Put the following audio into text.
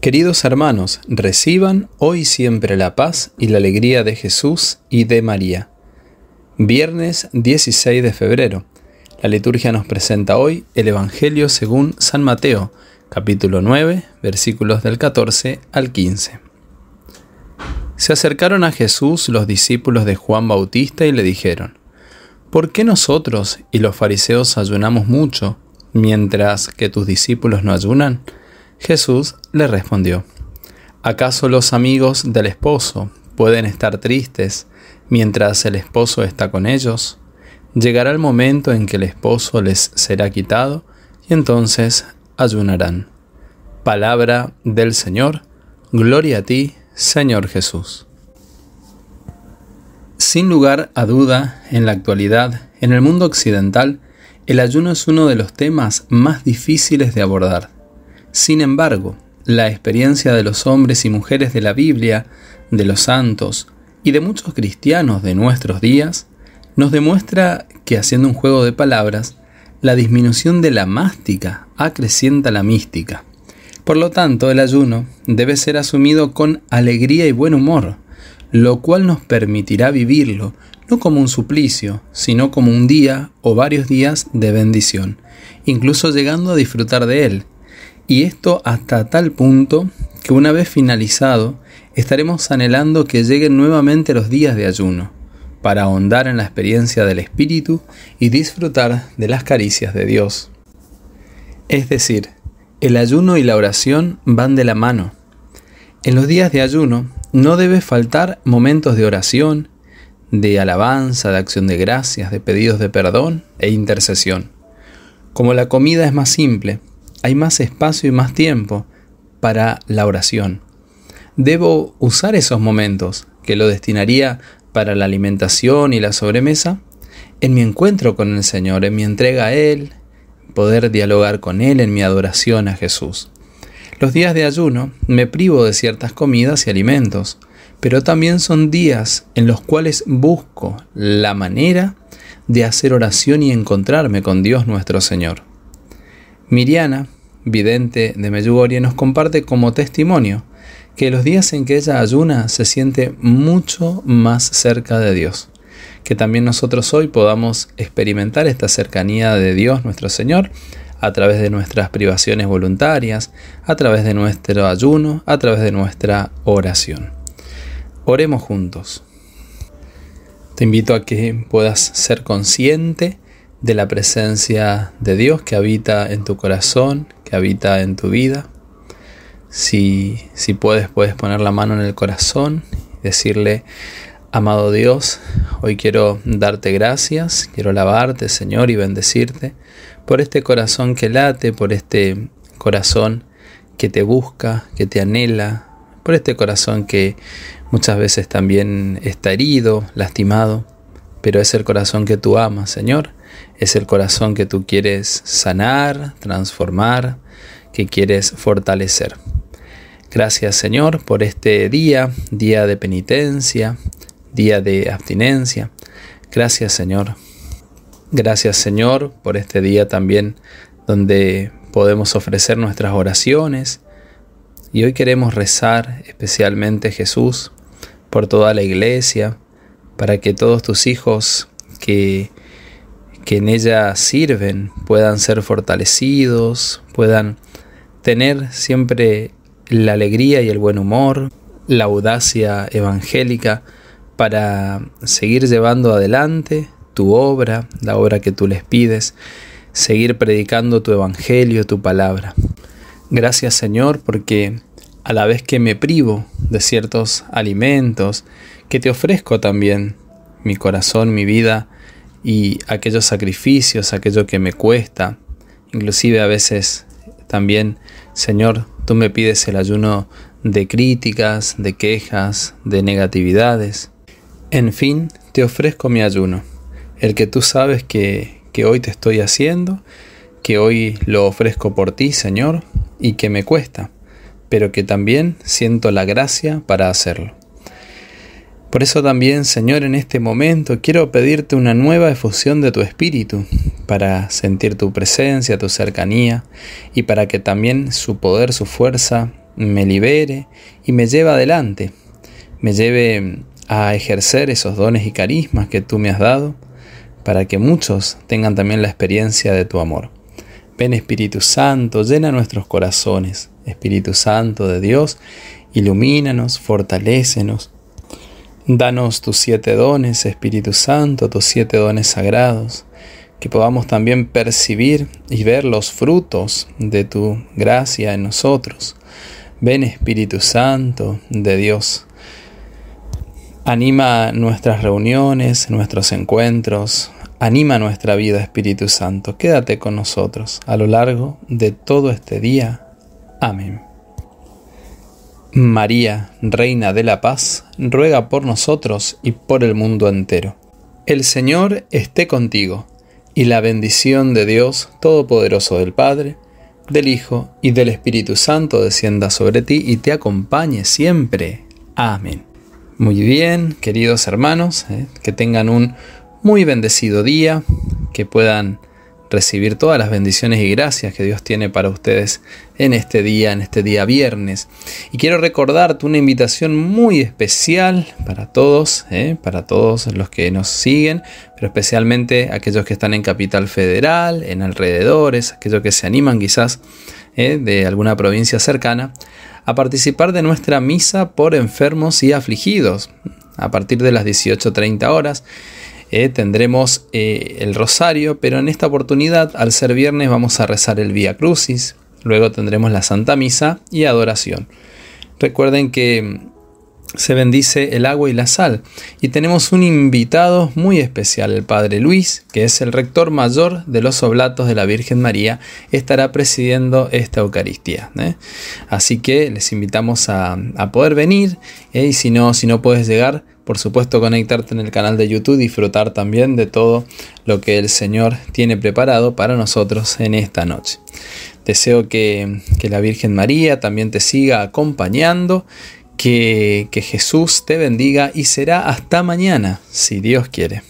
Queridos hermanos, reciban hoy siempre la paz y la alegría de Jesús y de María. Viernes 16 de febrero. La liturgia nos presenta hoy el Evangelio según San Mateo, capítulo 9, versículos del 14 al 15. Se acercaron a Jesús los discípulos de Juan Bautista y le dijeron, ¿Por qué nosotros y los fariseos ayunamos mucho, mientras que tus discípulos no ayunan? Jesús le respondió, ¿acaso los amigos del esposo pueden estar tristes mientras el esposo está con ellos? Llegará el momento en que el esposo les será quitado y entonces ayunarán. Palabra del Señor, gloria a ti, Señor Jesús. Sin lugar a duda, en la actualidad, en el mundo occidental, el ayuno es uno de los temas más difíciles de abordar. Sin embargo, la experiencia de los hombres y mujeres de la Biblia, de los santos y de muchos cristianos de nuestros días nos demuestra que haciendo un juego de palabras, la disminución de la mástica acrecienta la mística. Por lo tanto, el ayuno debe ser asumido con alegría y buen humor, lo cual nos permitirá vivirlo no como un suplicio, sino como un día o varios días de bendición, incluso llegando a disfrutar de él, y esto hasta tal punto que una vez finalizado, estaremos anhelando que lleguen nuevamente los días de ayuno, para ahondar en la experiencia del Espíritu y disfrutar de las caricias de Dios. Es decir, el ayuno y la oración van de la mano. En los días de ayuno no debe faltar momentos de oración, de alabanza, de acción de gracias, de pedidos de perdón e intercesión. Como la comida es más simple, hay más espacio y más tiempo para la oración. ¿Debo usar esos momentos que lo destinaría para la alimentación y la sobremesa? En mi encuentro con el Señor, en mi entrega a Él, poder dialogar con Él en mi adoración a Jesús. Los días de ayuno me privo de ciertas comidas y alimentos, pero también son días en los cuales busco la manera de hacer oración y encontrarme con Dios nuestro Señor. Miriana, vidente de Medjugorje, nos comparte como testimonio que los días en que ella ayuna se siente mucho más cerca de Dios. Que también nosotros hoy podamos experimentar esta cercanía de Dios nuestro Señor a través de nuestras privaciones voluntarias, a través de nuestro ayuno, a través de nuestra oración. Oremos juntos. Te invito a que puedas ser consciente de la presencia de Dios que habita en tu corazón, que habita en tu vida. Si, si puedes, puedes poner la mano en el corazón y decirle, amado Dios, hoy quiero darte gracias, quiero alabarte, Señor, y bendecirte por este corazón que late, por este corazón que te busca, que te anhela, por este corazón que muchas veces también está herido, lastimado, pero es el corazón que tú amas, Señor es el corazón que tú quieres sanar, transformar, que quieres fortalecer. Gracias Señor por este día, día de penitencia, día de abstinencia. Gracias Señor. Gracias Señor por este día también donde podemos ofrecer nuestras oraciones. Y hoy queremos rezar especialmente Jesús por toda la iglesia, para que todos tus hijos que que en ella sirven puedan ser fortalecidos, puedan tener siempre la alegría y el buen humor, la audacia evangélica para seguir llevando adelante tu obra, la obra que tú les pides, seguir predicando tu evangelio, tu palabra. Gracias Señor porque a la vez que me privo de ciertos alimentos, que te ofrezco también mi corazón, mi vida, y aquellos sacrificios, aquello que me cuesta, inclusive a veces también, Señor, tú me pides el ayuno de críticas, de quejas, de negatividades. En fin, te ofrezco mi ayuno, el que tú sabes que, que hoy te estoy haciendo, que hoy lo ofrezco por ti, Señor, y que me cuesta, pero que también siento la gracia para hacerlo. Por eso también, Señor, en este momento quiero pedirte una nueva efusión de tu espíritu para sentir tu presencia, tu cercanía y para que también su poder, su fuerza me libere y me lleve adelante, me lleve a ejercer esos dones y carismas que tú me has dado, para que muchos tengan también la experiencia de tu amor. Ven Espíritu Santo, llena nuestros corazones. Espíritu Santo de Dios, ilumínanos, fortalécenos. Danos tus siete dones, Espíritu Santo, tus siete dones sagrados, que podamos también percibir y ver los frutos de tu gracia en nosotros. Ven Espíritu Santo de Dios. Anima nuestras reuniones, nuestros encuentros, Anima nuestra vida, Espíritu Santo. Quédate con nosotros a lo largo de todo este día. Amén. María, Reina de la Paz, ruega por nosotros y por el mundo entero. El Señor esté contigo, y la bendición de Dios Todopoderoso del Padre, del Hijo y del Espíritu Santo descienda sobre ti y te acompañe siempre. Amén. Muy bien, queridos hermanos, eh, que tengan un muy bendecido día, que puedan recibir todas las bendiciones y gracias que Dios tiene para ustedes en este día, en este día viernes. Y quiero recordarte una invitación muy especial para todos, ¿eh? para todos los que nos siguen, pero especialmente aquellos que están en Capital Federal, en alrededores, aquellos que se animan quizás ¿eh? de alguna provincia cercana, a participar de nuestra misa por enfermos y afligidos a partir de las 18.30 horas. Eh, tendremos eh, el rosario, pero en esta oportunidad, al ser viernes, vamos a rezar el Vía Crucis, luego tendremos la Santa Misa y adoración. Recuerden que se bendice el agua y la sal. Y tenemos un invitado muy especial, el Padre Luis, que es el rector mayor de los Oblatos de la Virgen María, estará presidiendo esta Eucaristía. ¿eh? Así que les invitamos a, poder venir y si no, si no puedes llegar, por supuesto, conectarte en el canal de YouTube, disfrutar también de todo lo que el Señor tiene preparado para nosotros en esta noche. Deseo que, que la Virgen María también te siga acompañando, que, que Jesús te bendiga y será hasta mañana, si Dios quiere.